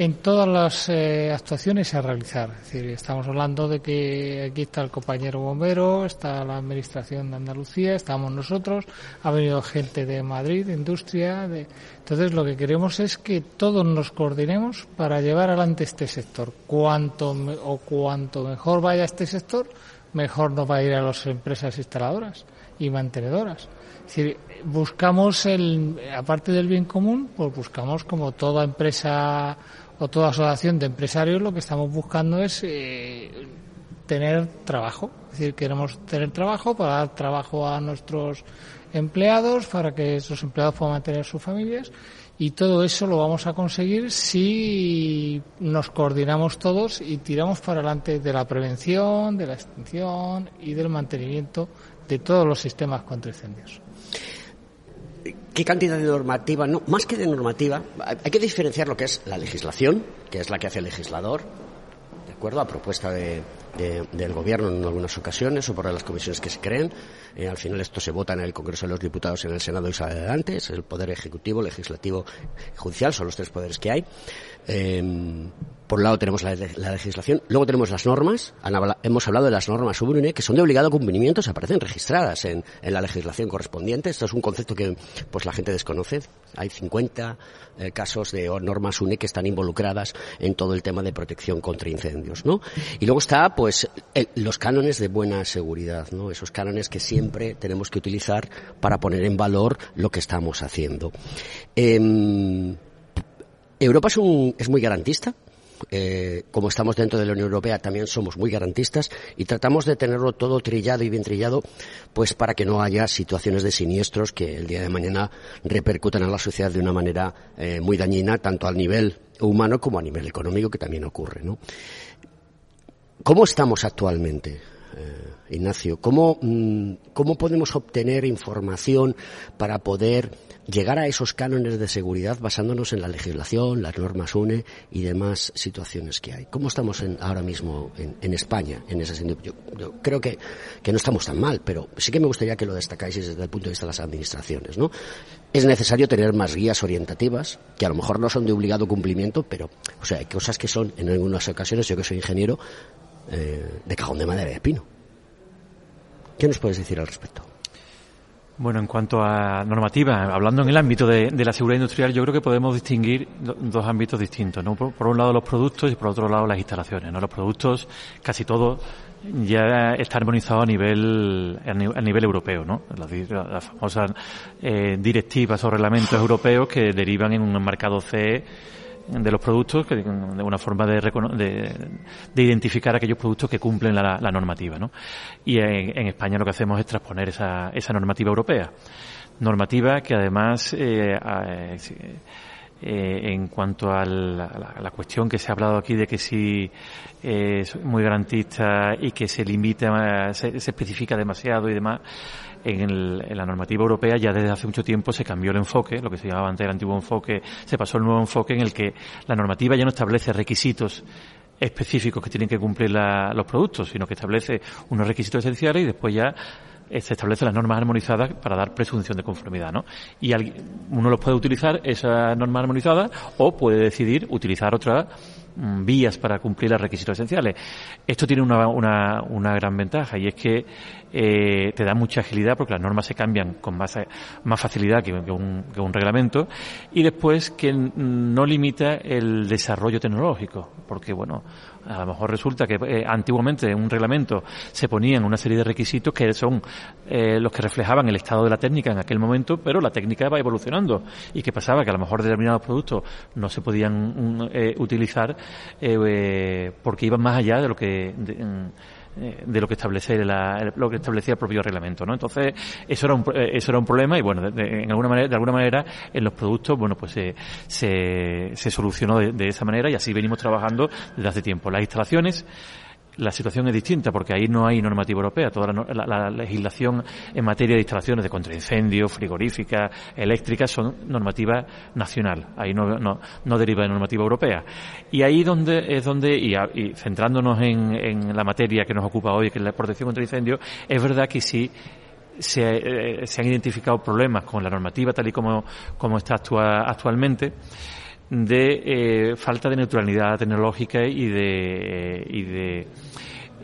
en todas las eh, actuaciones a realizar. Es decir, estamos hablando de que aquí está el compañero bombero, está la administración de Andalucía, estamos nosotros, ha venido gente de Madrid, industria. De... Entonces, lo que queremos es que todos nos coordinemos para llevar adelante este sector. Cuanto o cuanto mejor vaya este sector, mejor nos va a ir a las empresas instaladoras y mantenedoras. Es decir, buscamos el, aparte del bien común, pues buscamos como toda empresa o toda asociación de empresarios, lo que estamos buscando es eh, tener trabajo. Es decir, queremos tener trabajo para dar trabajo a nuestros empleados, para que esos empleados puedan mantener sus familias y todo eso lo vamos a conseguir si nos coordinamos todos y tiramos para adelante de la prevención, de la extinción y del mantenimiento de todos los sistemas contra incendios. ¿Qué cantidad de normativa? No, más que de normativa, hay que diferenciar lo que es la legislación, que es la que hace el legislador, ¿de acuerdo? A propuesta de, del Gobierno en algunas ocasiones o por las comisiones que se creen. Eh, al final esto se vota en el Congreso de los Diputados, en el Senado y sale adelante. Es el Poder Ejecutivo, Legislativo y Judicial, son los tres poderes que hay. Eh, por un lado tenemos la, legislación, luego tenemos las normas. hemos hablado de las normas UNE que son de obligado cumplimiento, se aparecen registradas en, la legislación correspondiente. Esto es un concepto que pues la gente desconoce. Hay 50 eh, casos de normas UNE que están involucradas en todo el tema de protección contra incendios, ¿no? Y luego está pues los cánones de buena seguridad, ¿no? Esos cánones que siempre tenemos que utilizar para poner en valor lo que estamos haciendo. Em, Europa es, un, es muy garantista, eh, como estamos dentro de la Unión Europea, también somos muy garantistas y tratamos de tenerlo todo trillado y bien trillado, pues para que no haya situaciones de siniestros que el día de mañana repercutan en la sociedad de una manera eh, muy dañina, tanto al nivel humano como a nivel económico, que también ocurre, ¿no? ¿Cómo estamos actualmente, eh, Ignacio? ¿Cómo, mm, ¿Cómo podemos obtener información para poder llegar a esos cánones de seguridad basándonos en la legislación, las normas UNE y demás situaciones que hay? ¿Cómo estamos ahora mismo en, España en ese sentido? Yo, creo que, que, no estamos tan mal, pero sí que me gustaría que lo destacáis desde el punto de vista de las administraciones, ¿no? Es necesario tener más guías orientativas, que a lo mejor no son de obligado cumplimiento, pero, o sea, hay cosas que son, en algunas ocasiones, yo que soy ingeniero, eh, de cajón de madera de espino. ¿Qué nos puedes decir al respecto? Bueno, en cuanto a normativa, hablando en el ámbito de, la seguridad industrial, yo creo que podemos distinguir dos ámbitos distintos. ¿no? Por, un lado los productos y por otro lado las instalaciones. ¿no? Los productos, casi todo, ya está armonizado a nivel a nivel, europeo, ¿no? Las, famosas eh, directivas o reglamentos europeos que derivan en un mercado CE de los productos, que, de una forma de, de, identificar aquellos productos que cumplen la, normativa. ¿no? Y en, España lo que hacemos es transponer esa, esa normativa europea. Normativa que además eh, eh, en cuanto a la, cuestión que se ha hablado aquí de que si es muy garantista y que se limita, se, se especifica demasiado y demás, en, la normativa europea ya desde hace mucho tiempo se cambió el enfoque, lo que se llamaba antes el antiguo enfoque, se pasó al nuevo enfoque en el que la normativa ya no establece requisitos específicos que tienen que cumplir los productos, sino que establece unos requisitos esenciales y después ya eh, se establecen las normas armonizadas para dar presunción de conformidad, ¿no? Y uno los puede utilizar esas normas armonizadas o puede decidir utilizar otras Mm, vías para cumplir los requisitos esenciales. Esto tiene una, una, una gran ventaja y es que eh, te da mucha agilidad porque las normas se cambian con más, más facilidad que, un, que un reglamento y después que no limita el desarrollo tecnológico porque bueno a lo mejor resulta que eh, antiguamente en un reglamento se ponían una serie de requisitos que son eh, los que reflejaban el estado de la técnica en aquel momento, pero la técnica va evolucionando. ¿Y qué pasaba? Que a lo mejor determinados productos no se podían mm, eh, utilizar porque iban más allá de lo que... Mm, de lo que establece lo que establecía el propio reglamento, ¿no? Entonces eso era un eso era un problema y bueno de, alguna manera de alguna manera en los productos bueno pues se se, solucionó de, esa manera y así venimos trabajando desde hace tiempo. Las instalaciones la situación es distinta porque ahí no hay normativa europea. Toda la, legislación en materia de instalaciones de contraincendios, frigoríficas, eléctricas, son normativa nacional. Ahí no, deriva de normativa europea. Y ahí donde, es donde, y, centrándonos en, en, la materia que nos ocupa hoy, que es la protección contra incendios, es verdad que sí se, eh, se han identificado problemas con la normativa tal y como, como está actualmente de eh, falta de neutralidad tecnológica y de, y de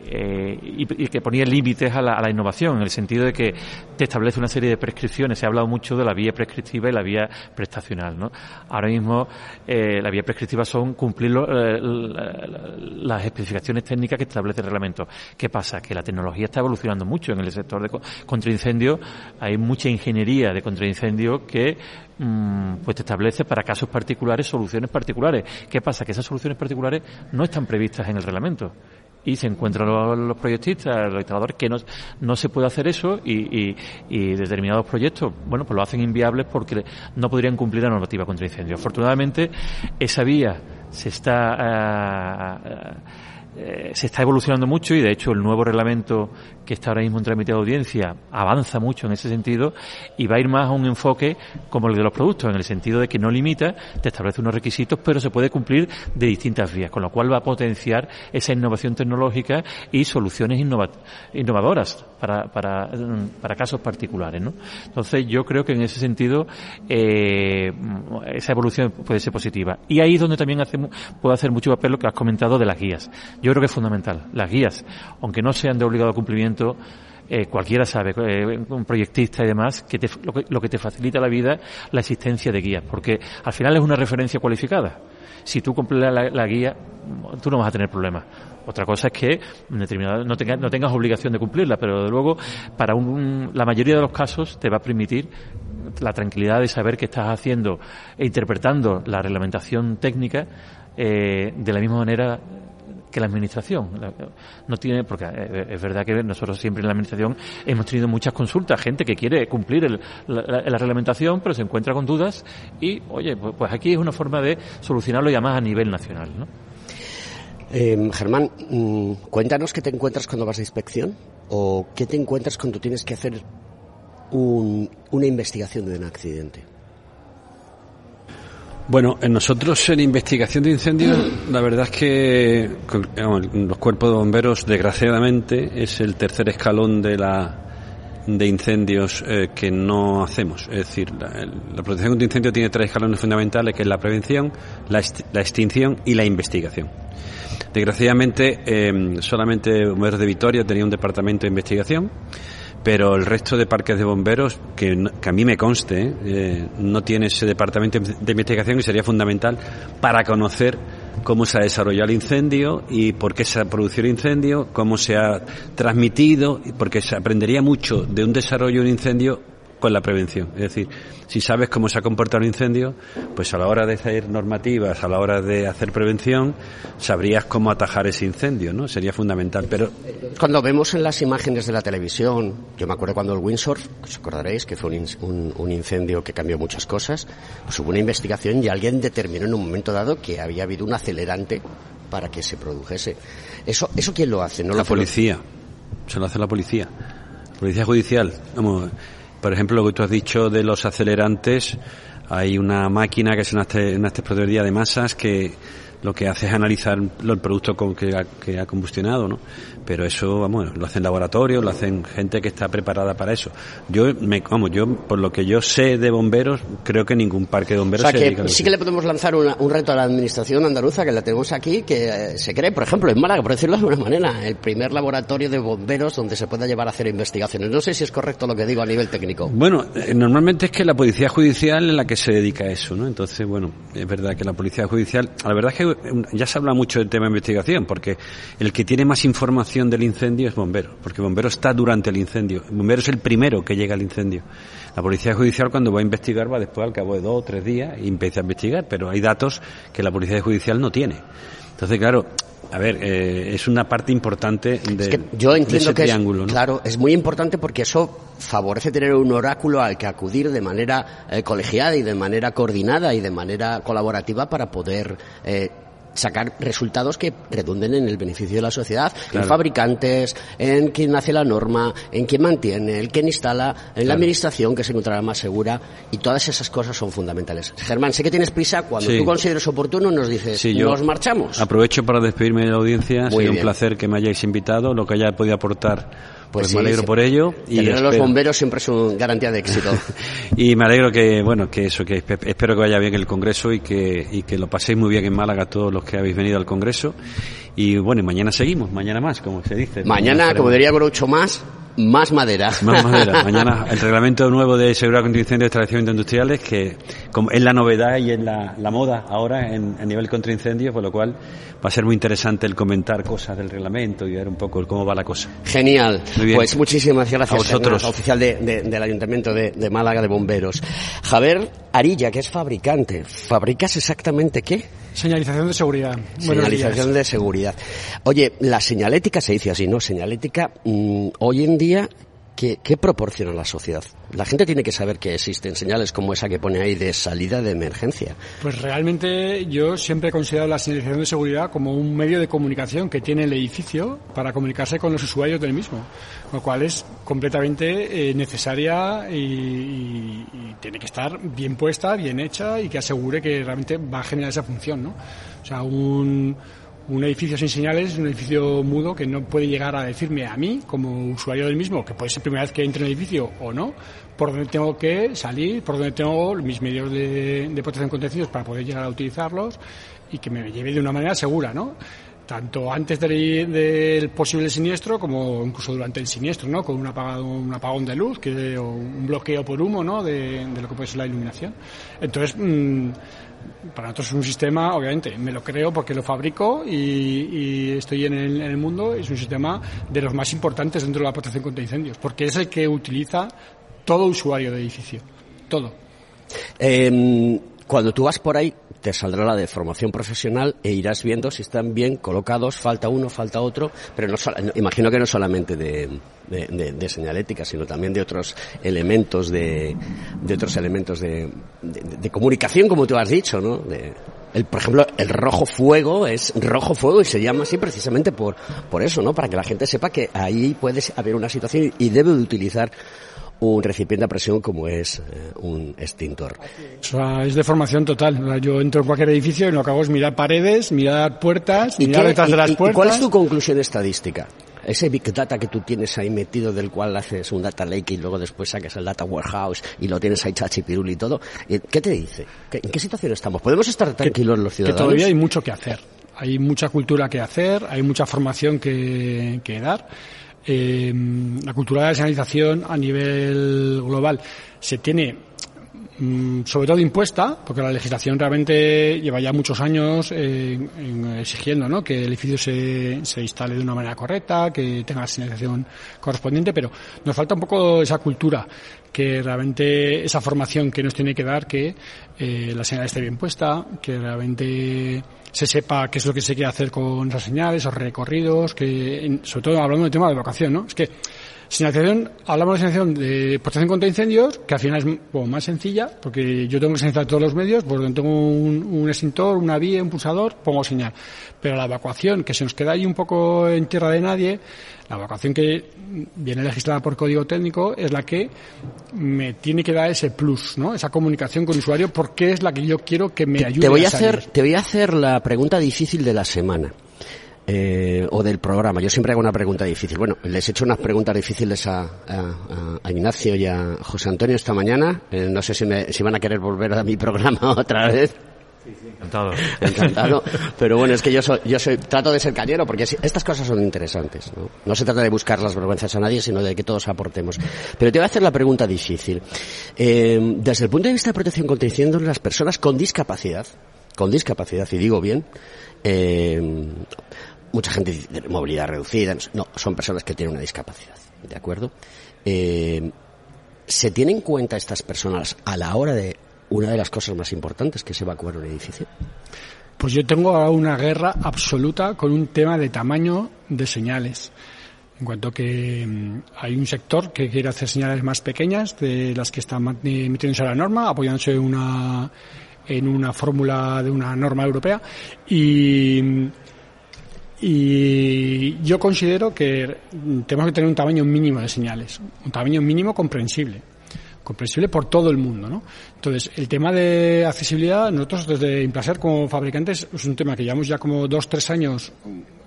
eh, y, que ponía límites a la, innovación, en el sentido de que te establece una serie de prescripciones. Se ha hablado mucho de la vía prescriptiva y la vía prestacional. ¿no? Ahora mismo eh, la vía prescriptiva son cumplir eh, las especificaciones técnicas que establece el reglamento. ¿Qué pasa? Que la tecnología está evolucionando mucho en el sector de contraincendio. Hay mucha ingeniería de contraincendio que mm, pues te establece para casos particulares soluciones particulares. ¿Qué pasa? Que esas soluciones particulares no están previstas en el reglamento y se encuentran los, proyectistas, los instaladores, que no, no se puede hacer eso y, y, determinados proyectos, bueno, pues lo hacen inviables porque no podrían cumplir la normativa contra incendios. Afortunadamente, esa vía se está... Eh, eh, se está evolucionando mucho y de hecho el nuevo reglamento que está ahora mismo en trámite de audiencia avanza mucho en ese sentido y va a ir más a un enfoque como el de los productos, en el sentido de que no limita, te establece unos requisitos, pero se puede cumplir de distintas vías, con lo cual va a potenciar esa innovación tecnológica y soluciones innovadoras para, para, para casos particulares. ¿no? Entonces yo creo que en ese sentido eh, esa evolución puede ser positiva. Y ahí es donde también hace, puede hacer mucho papel lo que has comentado de las guías. Creo que es fundamental. Las guías, aunque no sean de obligado cumplimiento, eh, cualquiera sabe, eh, un proyectista y demás, que lo, que, te facilita la vida la existencia de guías, porque al final es una referencia cualificada. Si tú cumples la, guía, tú no vas a tener problemas. Otra cosa es que no, no tengas obligación de cumplirla, pero de luego, para la mayoría de los casos, te va a permitir la tranquilidad de saber que estás haciendo e interpretando la reglamentación técnica eh, de la misma manera que la administración. No tiene, porque eh, es verdad que nosotros siempre en la administración hemos tenido muchas consultas, gente que quiere cumplir la, reglamentación, pero se encuentra con dudas y, oye, pues, pues, aquí es una forma de solucionarlo ya más a nivel nacional, ¿no? Eh, Germán, mm, cuéntanos qué te encuentras cuando vas a inspección o qué te encuentras cuando tienes que hacer una investigación de un accidente. Bueno, en nosotros en investigación de incendios, la verdad es que los cuerpos de bomberos, desgraciadamente, es el tercer escalón de la de incendios eh, que no hacemos. Es decir, la, protección contra incendio tiene tres escalones fundamentales, que es la prevención, la, extinción y la investigación. Desgraciadamente, eh, solamente Bomberos de Vitoria tenía un departamento de investigación pero el resto de parques de bomberos, que, a mí me conste, eh, no tiene ese departamento de investigación y sería fundamental para conocer cómo se ha desarrollado el incendio y por qué se ha producido el incendio, cómo se ha transmitido, porque se aprendería mucho de un desarrollo de un incendio con la prevención. Es decir, si sabes cómo se ha comportado un incendio, pues a la hora de hacer normativas, a la hora de hacer prevención, sabrías cómo atajar ese incendio, ¿no? Sería fundamental. Pero cuando vemos en las imágenes de la televisión, yo me acuerdo cuando el Windsor, os acordaréis que fue un, un, incendio que cambió muchas cosas, pues hubo una investigación y alguien determinó en un momento dado que había habido un acelerante para que se produjese. Eso, eso quién lo hace, no la policía. Se lo hace la policía. Policía judicial. Vamos, por ejemplo, lo que tú has dicho de los acelerantes, hay una máquina que es una, una de masas que lo que hace es analizar el producto que, ha, que ha combustionado, ¿no? Pero eso, vamos, lo hacen laboratorios, lo hacen gente que está preparada para eso. Yo, me, vamos, yo, por lo que yo sé de bomberos, creo que ningún parque de bomberos o sea, que sí que le podemos lanzar un reto a la administración andaluza, que la tenemos aquí, que eh, se cree, por ejemplo, en Málaga, por decirlo de alguna manera, el primer laboratorio de bomberos donde se pueda llevar a hacer investigaciones. No sé si es correcto lo que digo a nivel técnico. Bueno, eh, normalmente es que la policía judicial es la que se dedica a eso, ¿no? Entonces, bueno, es verdad que la policía judicial, la verdad es que ya se habla mucho del tema de investigación, porque el que tiene más información del incendio es bombero, porque bombero está durante el incendio. bombero es el primero que llega al incendio. La policía judicial cuando va a investigar va después al cabo de dos o tres días y empieza a investigar, pero hay datos que la policía judicial no tiene. Entonces, claro, a ver, eh, es una parte importante de, yo entiendo ese que triángulo. Es, Claro, es muy importante porque eso favorece tener un oráculo al que acudir de manera eh, colegiada y de manera coordinada y de manera colaborativa para poder eh, sacar resultados que redunden en el beneficio de la sociedad, en fabricantes, en quien hace la norma, en quien mantiene, el quien instala, en la administración que se encontrará más segura y todas esas cosas son fundamentales. Germán, sé que tienes prisa, cuando tú consideres oportuno nos dices, nos marchamos. Aprovecho para despedirme de la audiencia, ha sido un placer que me hayáis invitado, lo que haya podido aportar pues, pues me alegro por ello. Y tener los bomberos siempre es una garantía de éxito. y me alegro que, bueno, que eso, que espero que vaya bien el Congreso y que, y que lo paséis muy bien en Málaga todos los que habéis venido al Congreso Y bueno, mañana seguimos, mañana más, como se dice. Mañana, como diría Groucho, más más madera. Más madera. Mañana el reglamento nuevo de seguridad contra incendios de establecimientos industriales, que como es la novedad y es la, la moda ahora en, a nivel contra incendios, por lo cual va a ser muy interesante el comentar cosas del reglamento y ver un poco cómo va la cosa. Genial. Pues muchísimas gracias a vosotros. oficial de, de, del Ayuntamiento de, de, Málaga de Bomberos. Javier Arilla, que es fabricante. ¿Fabricas exactamente qué? Señalización de seguridad. Señalización de seguridad. Oye, la señalética se dice así, ¿no? Señalética, mmm, hoy en día ¿Qué, ¿Qué, proporciona la sociedad? La gente tiene que saber que existen señales como esa que pone ahí de salida de emergencia. Pues realmente yo siempre he considerado la señalización de seguridad como un medio de comunicación que tiene el edificio para comunicarse con los usuarios del mismo, lo cual es completamente eh, necesaria y, y, tiene que estar bien puesta, bien hecha y que asegure que realmente va a generar esa función, ¿no? O sea, un un edificio sin señales es un edificio mudo que no puede llegar a decirme a mí, como usuario del mismo, que puede ser primera vez que entre en el edificio o no, por dónde tengo que salir, por dónde tengo mis medios de, de protección contra incendios para poder llegar a utilizarlos y que me lleve de una manera segura, ¿no? tanto antes del, del, posible siniestro como incluso durante el siniestro, ¿no? Con un apagado, un apagón de luz, que, o un bloqueo por humo, ¿no? De, de lo que puede ser la iluminación. Entonces, mmm, para nosotros es un sistema, obviamente, me lo creo porque lo fabrico y, estoy en el, mundo, es un sistema de los más importantes dentro de la protección contra incendios, porque es el que utiliza todo usuario de edificio, todo. Eh, cuando tú vas por ahí, te saldrá la de formación profesional e irás viendo si están bien colocados, falta uno, falta otro, pero no, imagino que no solamente de, de, de, de señalética, sino también de otros elementos de, de otros elementos de, comunicación, como tú has dicho, ¿no? el, por ejemplo, el rojo fuego es rojo fuego y se llama así precisamente por, por eso, ¿no? Para que la gente sepa que ahí puede haber una situación y debe de utilizar un recipiente a presión como es eh, un extintor. O sea, es de formación total. Yo entro en cualquier edificio y lo que hago es mirar paredes, mirar puertas, mirar qué, detrás de las y, puertas. ¿Y cuál es tu conclusión estadística? Ese Big Data que tú tienes ahí metido, del cual haces un Data Lake y luego después sacas el Data Warehouse y lo tienes ahí chachipirul y todo, ¿qué te dice? ¿En qué situación estamos? ¿Podemos estar tranquilos que, los ciudadanos? Que todavía hay mucho que hacer. Hay mucha cultura que hacer, hay mucha formación que, que dar eh, la cultura de la señalización a nivel global se tiene sobre todo impuesta, porque la legislación realmente lleva ya muchos años eh, en, exigiendo ¿no? que el edificio se, se, instale de una manera correcta, que tenga la señalización correspondiente, pero nos falta un poco esa cultura, que realmente esa formación que nos tiene que dar que eh, la señal esté bien puesta, que realmente se sepa qué es lo que se quiere hacer con esas señales, esos recorridos, que sobre todo hablando del tema de vocación, ¿no? Es que señalización, hablamos de señalización de protección contra incendios, que al final es bueno, más sencilla, porque yo tengo que señalizar todos los medios, por donde tengo un, un, extintor, una vía, un pulsador, pongo señal. Pero la evacuación, que se nos queda ahí un poco en tierra de nadie, la evacuación que viene legislada por código técnico es la que me tiene que dar ese plus, ¿no? Esa comunicación con el usuario porque es la que yo quiero que me ayude te voy a, a hacer Te voy a hacer la pregunta difícil de la semana. Eh, o del programa. Yo siempre hago una pregunta difícil. Bueno, les he hecho unas preguntas difíciles a, a, a Ignacio y a José Antonio esta mañana. Eh, no sé si, me, si van a querer volver a mi programa otra vez. Sí, sí, encantado. Encantado. Pero bueno, es que yo soy, yo soy, trato de ser cañero porque estas cosas son interesantes. ¿no? no se trata de buscar las vergüenzas a nadie, sino de que todos aportemos. Pero te voy a hacer la pregunta difícil. Eh, desde el punto de vista de protección contra incendios, las personas con discapacidad, con discapacidad, y digo bien, eh, mucha gente de movilidad reducida, no, son personas que tienen una discapacidad, ¿de acuerdo? Eh, ¿Se tienen en cuenta estas personas a la hora de una de las cosas más importantes que es evacuar un edificio? Pues yo tengo una guerra absoluta con un tema de tamaño de señales. En cuanto que mmm, hay un sector que quiere hacer señales más pequeñas de las que están metiéndose a la norma, apoyándose en una, en una fórmula de una norma europea y y yo considero que tenemos que tener un tamaño mínimo de señales, un tamaño mínimo comprensible, comprensible por todo el mundo, ¿no? Entonces, el tema de accesibilidad, nosotros desde Implacer como fabricantes es un tema que llevamos ya como dos, tres años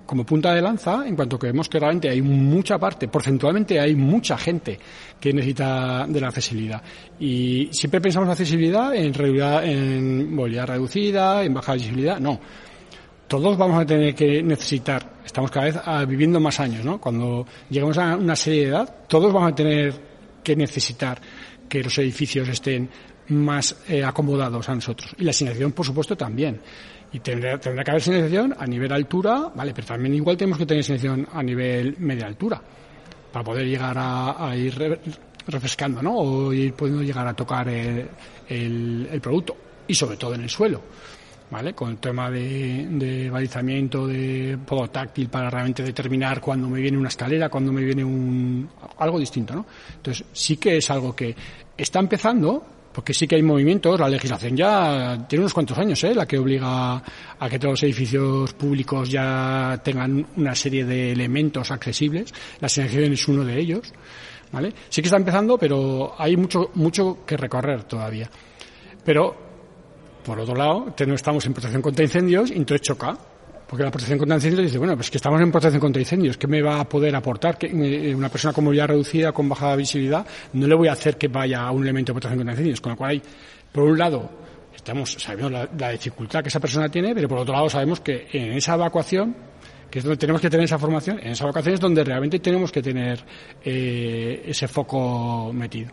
como punta de lanza, en cuanto que vemos que realmente hay mucha parte, porcentualmente hay mucha gente que necesita de la accesibilidad. Y siempre pensamos en accesibilidad en, en movilidad reducida, en baja visibilidad, no todos vamos a tener que necesitar, estamos cada vez ah, viviendo más años, ¿no? Cuando lleguemos a una serie de edad, todos vamos a tener que necesitar que los edificios estén más eh, acomodados a nosotros. Y la señalización, por supuesto, también. Y tendrá, tendrá que haber señalización a nivel altura, vale, pero también igual tenemos que tener señalización a nivel media altura para poder llegar a, ir refrescando, ¿no? O ir pudiendo llegar a tocar el, el, producto y sobre todo en el suelo. ¿Vale? Con el tema de, de balizamiento, de poco táctil para realmente determinar cuando me viene una escalera, cuando me viene un algo distinto, ¿no? Entonces sí que es algo que está empezando, porque sí que hay movimientos, la legislación ya tiene unos cuantos años, ¿eh? la que obliga a que todos los edificios públicos ya tengan una serie de elementos accesibles, la selección es uno de ellos, ¿vale? Sí que está empezando, pero hay mucho, mucho que recorrer todavía. Pero, por otro lado, estamos en protección contra incendios y entonces choca, porque la protección contra incendios dice, bueno, pues que estamos en protección contra incendios, ¿qué me va a poder aportar? Que eh, una persona con movilidad reducida, con baja visibilidad, no le voy a hacer que vaya a un elemento de protección contra incendios. Con lo cual hay, por un lado, estamos, sabemos la, dificultad que esa persona tiene, pero por otro lado sabemos que en esa evacuación que es donde tenemos que tener esa formación, en esa evacuación es donde realmente tenemos que tener eh, ese foco metido.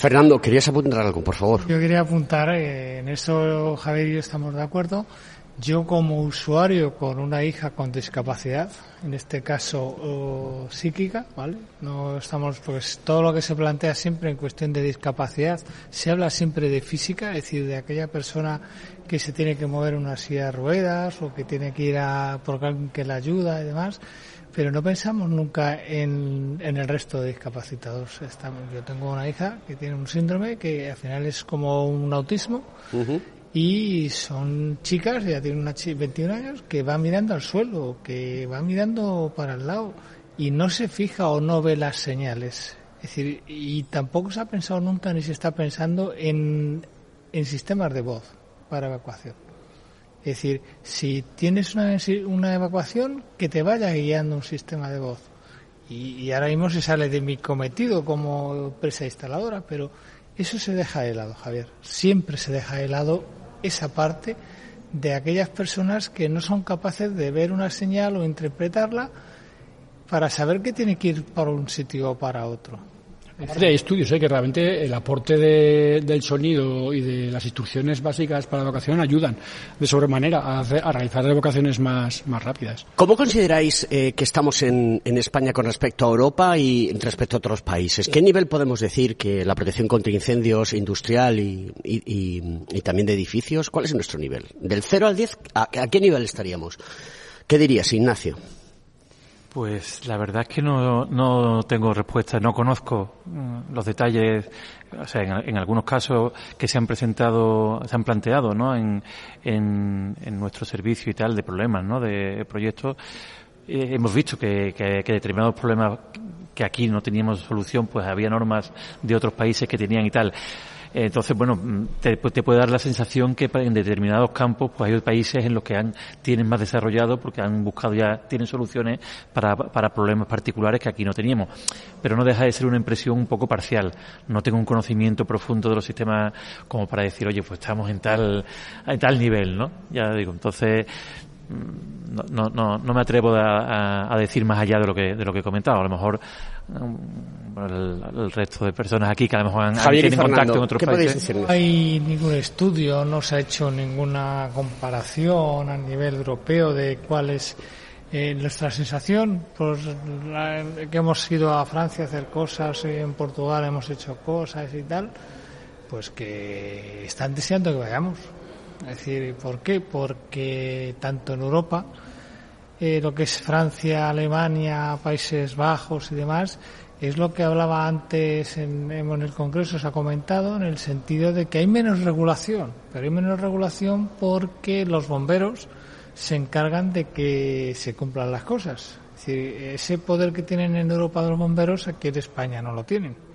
Fernando, querías apuntar algo, por favor. Yo quería apuntar, eh, en eso Javier y yo estamos de acuerdo, yo como usuario con una hija con discapacidad, en este caso psíquica, ¿vale? No estamos, pues todo lo que se plantea siempre en cuestión de discapacidad, se habla siempre de física, es decir, de aquella persona que se tiene que mover una silla de ruedas o que tiene que ir a por alguien que la ayuda y demás, pero no pensamos nunca en, en el resto de discapacitados. Estamos, yo tengo una hija que tiene un síndrome que al final es como un autismo y son chicas, ya tienen una 21 años, que van mirando al suelo, que van mirando para el lado y no se fija o no ve las señales. Es decir, y tampoco se ha pensado nunca ni se está pensando en, en sistemas de voz para evacuación. Es decir, si tienes una, una evacuación, que te vaya guiando un sistema de voz. Y, ahora mismo se sale de mi cometido como empresa instaladora, pero eso se deja de lado, Javier. Siempre se deja de lado esa parte de aquellas personas que no son capaces de ver una señal o interpretarla para saber que tiene que ir para un sitio o para otro. Hay estudios ¿eh? que realmente el aporte del sonido y de las instrucciones básicas para la vocación ayudan de sobremanera a, realizar vocaciones más, más rápidas. ¿Cómo consideráis eh, que estamos en, en, España con respecto a Europa y respecto a otros países? ¿Qué nivel podemos decir que la protección contra incendios industrial y, y, también de edificios, cuál es nuestro nivel? ¿Del 0 al 10? ¿A, a qué nivel estaríamos? ¿Qué dirías, Ignacio? Pues la verdad es que no, no tengo respuesta, no conozco mm, los detalles, o sea, en, algunos casos que se han presentado, se han planteado, ¿no? En, en, en nuestro servicio y tal, de problemas, ¿no? De proyectos, eh, hemos visto que, que, que determinados problemas que aquí no teníamos solución, pues había normas de otros países que tenían y tal. Entonces, bueno, mm, te, puede dar la sensación que en determinados campos pues hay países en los que han, tienen más desarrollado porque han buscado ya, tienen soluciones para, para problemas particulares que aquí no teníamos. Pero no deja de ser una impresión un poco parcial. No tengo un conocimiento profundo de los sistemas como para decir, oye, pues estamos en tal, en tal nivel, ¿no? Ya digo, entonces, mm, no, no, no me atrevo a, decir más allá de lo que de lo que he comentado. A lo mejor el, resto de personas aquí que a lo mejor han, Javier contacto en otros países. No hay ningún estudio, no se ha hecho ninguna comparación a nivel europeo de cuál es eh, nuestra sensación. Pues que hemos ido a Francia a hacer cosas, en Portugal hemos hecho cosas y tal, pues que están deseando que vayamos. Es decir, ¿por qué? Porque tanto en Europa eh, lo que es Francia, Alemania, Países Bajos y demás, es lo que hablaba antes en, en, el Congreso, se ha comentado, en el sentido de que hay menos regulación, pero hay menos regulación porque los bomberos se encargan de que se cumplan las cosas. Es decir, ese poder que tienen en Europa los bomberos, aquí en España no lo tienen.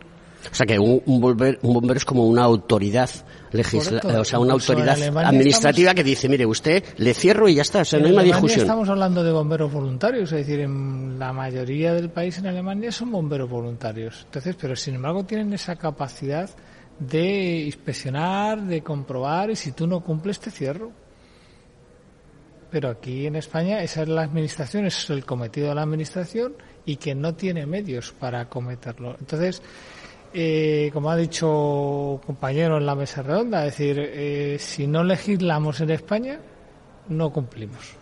O sea que un, un, bombero, un bombero es como una autoridad legisla o sea, una autoridad administrativa que dice, mire, usted le cierro y ya está, o sea, no hay una discusión. Estamos hablando de bomberos voluntarios, es decir, en la mayoría del país en Alemania son bomberos voluntarios. Entonces, pero sin embargo tienen esa capacidad de inspeccionar, de comprobar y si tú no cumples te cierro. pero aquí en España esa es la administración, es el cometido de la administración y que no tiene medios para acometerlo. Entonces, eh, como ha dicho compañero en la mesa redonda, es decir, eh, si no legislamos en España, no cumplimos.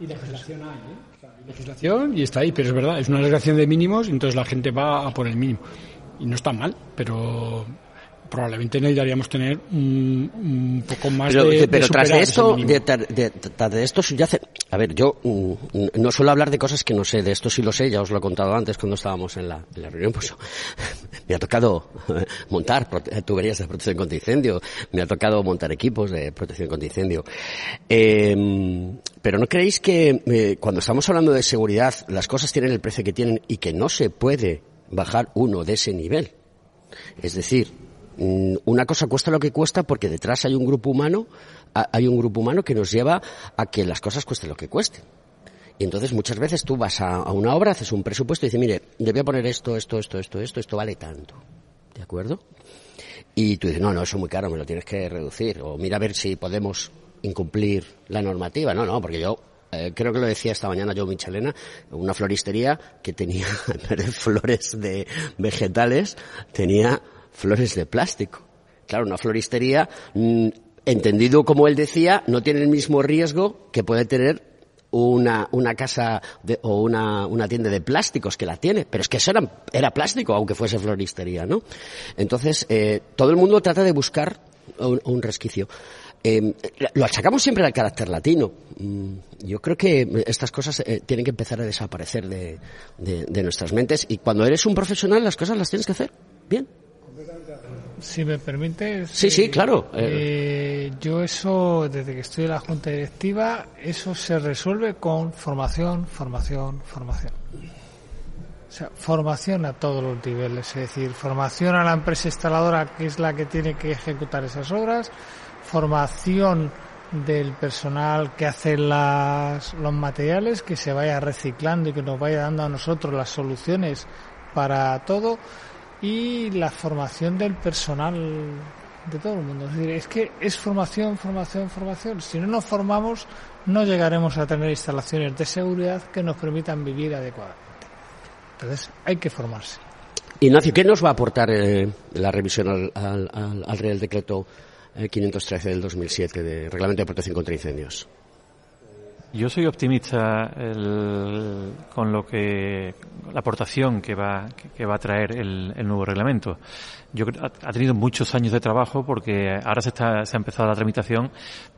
Y legislación hay, ¿eh? legislación y está ahí, pero es verdad, es una legislación de mínimos, entonces la gente va a por el mínimo. Y no está mal, pero probablemente necesitaríamos tener un, un poco más pero, de, pero de tras de esto de, de, de, esto subyace a ver yo mm, no suelo hablar de cosas que no sé de esto sí lo sé ya os lo he contado antes cuando estábamos en la, en la reunión pues me ha tocado montar tuberías de protección contra incendio me ha tocado montar equipos de protección contra incendio. Eh, pero no creéis que eh, cuando estamos hablando de seguridad las cosas tienen el precio que tienen y que no se puede bajar uno de ese nivel es decir, una cosa cuesta lo que cuesta porque detrás hay un grupo humano, hay un grupo humano que nos lleva a que las cosas cuesten lo que cuesten. Y entonces muchas veces tú vas a, una obra, haces un presupuesto y dices, mire, le voy a poner esto, esto, esto, esto, esto, esto vale tanto. ¿De acuerdo? Y tú dices, no, no, eso es muy caro, me lo tienes que reducir. O mira a ver si podemos incumplir la normativa. No, no, porque yo eh, creo que lo decía esta mañana yo Michelena, una floristería que tenía flores de vegetales, tenía flores de plástico. Claro, una floristería, mm, entendido como él decía, no tiene el mismo riesgo que puede tener una, una casa de, o una, una, tienda de plásticos que la tiene, pero es que eso era, era plástico, aunque fuese floristería, ¿no? Entonces, eh, todo el mundo trata de buscar un, resquicio. Eh, lo achacamos siempre al carácter latino. Mm, yo creo que estas cosas eh, tienen que empezar a desaparecer de, de, de nuestras mentes y cuando eres un profesional las cosas las tienes que hacer bien. Si me permite. Sí, sí, claro. Eh, yo eso, desde que estoy en la Junta Directiva, eso se resuelve con formación, formación, formación. O sea, formación a todos los niveles, es decir, formación a la empresa instaladora que es la que tiene que ejecutar esas obras, formación del personal que hace las, los materiales, que se vaya reciclando y que nos vaya dando a nosotros las soluciones para todo y la formación del personal de todo el mundo. Es decir, es que es formación, formación, formación. Si no nos formamos, no llegaremos a tener instalaciones de seguridad que nos permitan vivir adecuadamente. Entonces, hay que formarse. Ignacio, ¿qué nos va a aportar eh, la revisión al, al, al, Real Decreto eh, 513 del 2007 de Reglamento de Protección contra Incendios? Yo soy optimista el, con lo que la aportación que va que, va a traer el, el nuevo reglamento. Yo ha, tenido muchos años de trabajo porque ahora se está se ha empezado la tramitación,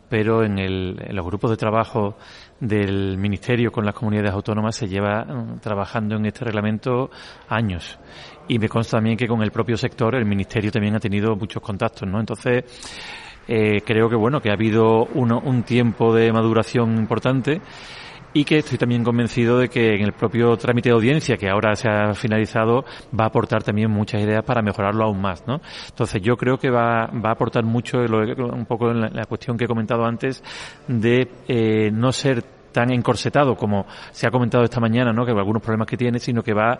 pero en, el, en los grupos de trabajo del ministerio con las comunidades autónomas se lleva um, trabajando en este reglamento años y me consta también que con el propio sector el ministerio también ha tenido muchos contactos, ¿no? Entonces eh, creo que bueno que ha habido uno, un tiempo de maduración importante y que estoy también convencido de que en el propio trámite de audiencia que ahora se ha finalizado va a aportar también muchas ideas para mejorarlo aún más, ¿no? Entonces yo creo que va, va a aportar mucho un poco en la, la, cuestión que he comentado antes de eh, no ser tan encorsetado como se ha comentado esta mañana, ¿no? que algunos problemas que tiene, sino que va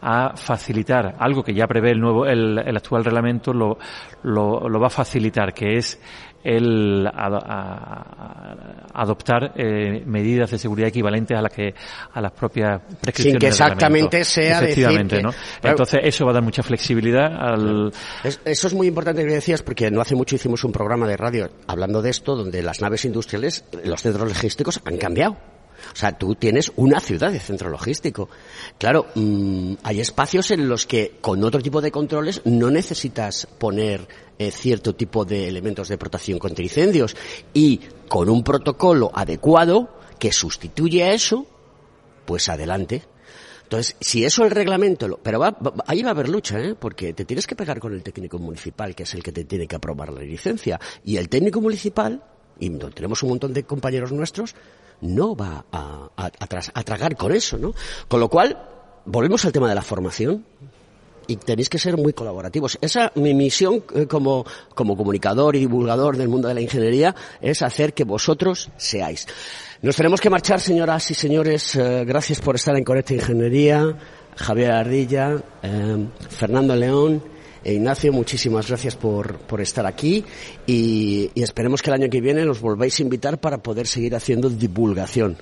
a facilitar algo que ya prevé el nuevo, el, el actual reglamento, lo, lo, lo, va a facilitar, que es el a, a, adoptar eh, medidas de seguridad equivalentes a las que a las propias prescripciones sin que exactamente sea efectivamente decir que, ¿no? entonces eso va a dar mucha flexibilidad al es, eso es muy importante que decías porque no hace mucho hicimos un programa de radio hablando de esto donde las naves industriales los centros logísticos han cambiado o sea, tú tienes una ciudad de centro logístico. Claro, mmm, hay espacios en los que con otro tipo de controles no necesitas poner eh, cierto tipo de elementos de protección contra incendios y con un protocolo adecuado que sustituye a eso, pues adelante. Entonces, si eso el reglamento, lo, pero va, va, ahí va a haber lucha, ¿eh? porque te tienes que pegar con el técnico municipal, que es el que te tiene que aprobar la licencia. Y el técnico municipal, y tenemos un montón de compañeros nuestros, no va a, a, a, a tragar con eso, ¿no? Con lo cual, volvemos al tema de la formación y tenéis que ser muy colaborativos. Esa mi misión eh, como, como comunicador y divulgador del mundo de la ingeniería es hacer que vosotros seáis. Nos tenemos que marchar, señoras y señores. Eh, gracias por estar en Conecta Ingeniería. Javier Ardilla, eh, Fernando León E Ignacio, muchísimas gracias por, por estar aquí y, esperemos que el año que viene nos volváis a invitar para poder seguir haciendo divulgación.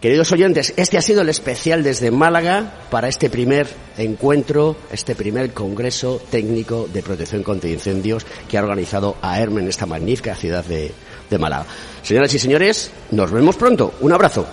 Queridos oyentes, este ha sido el especial desde Málaga para este primer encuentro, este primer Congreso Técnico de Protección contra Incendios que ha organizado AERM en esta magnífica ciudad de Málaga. Señoras y señores, nos vemos pronto. Un abrazo.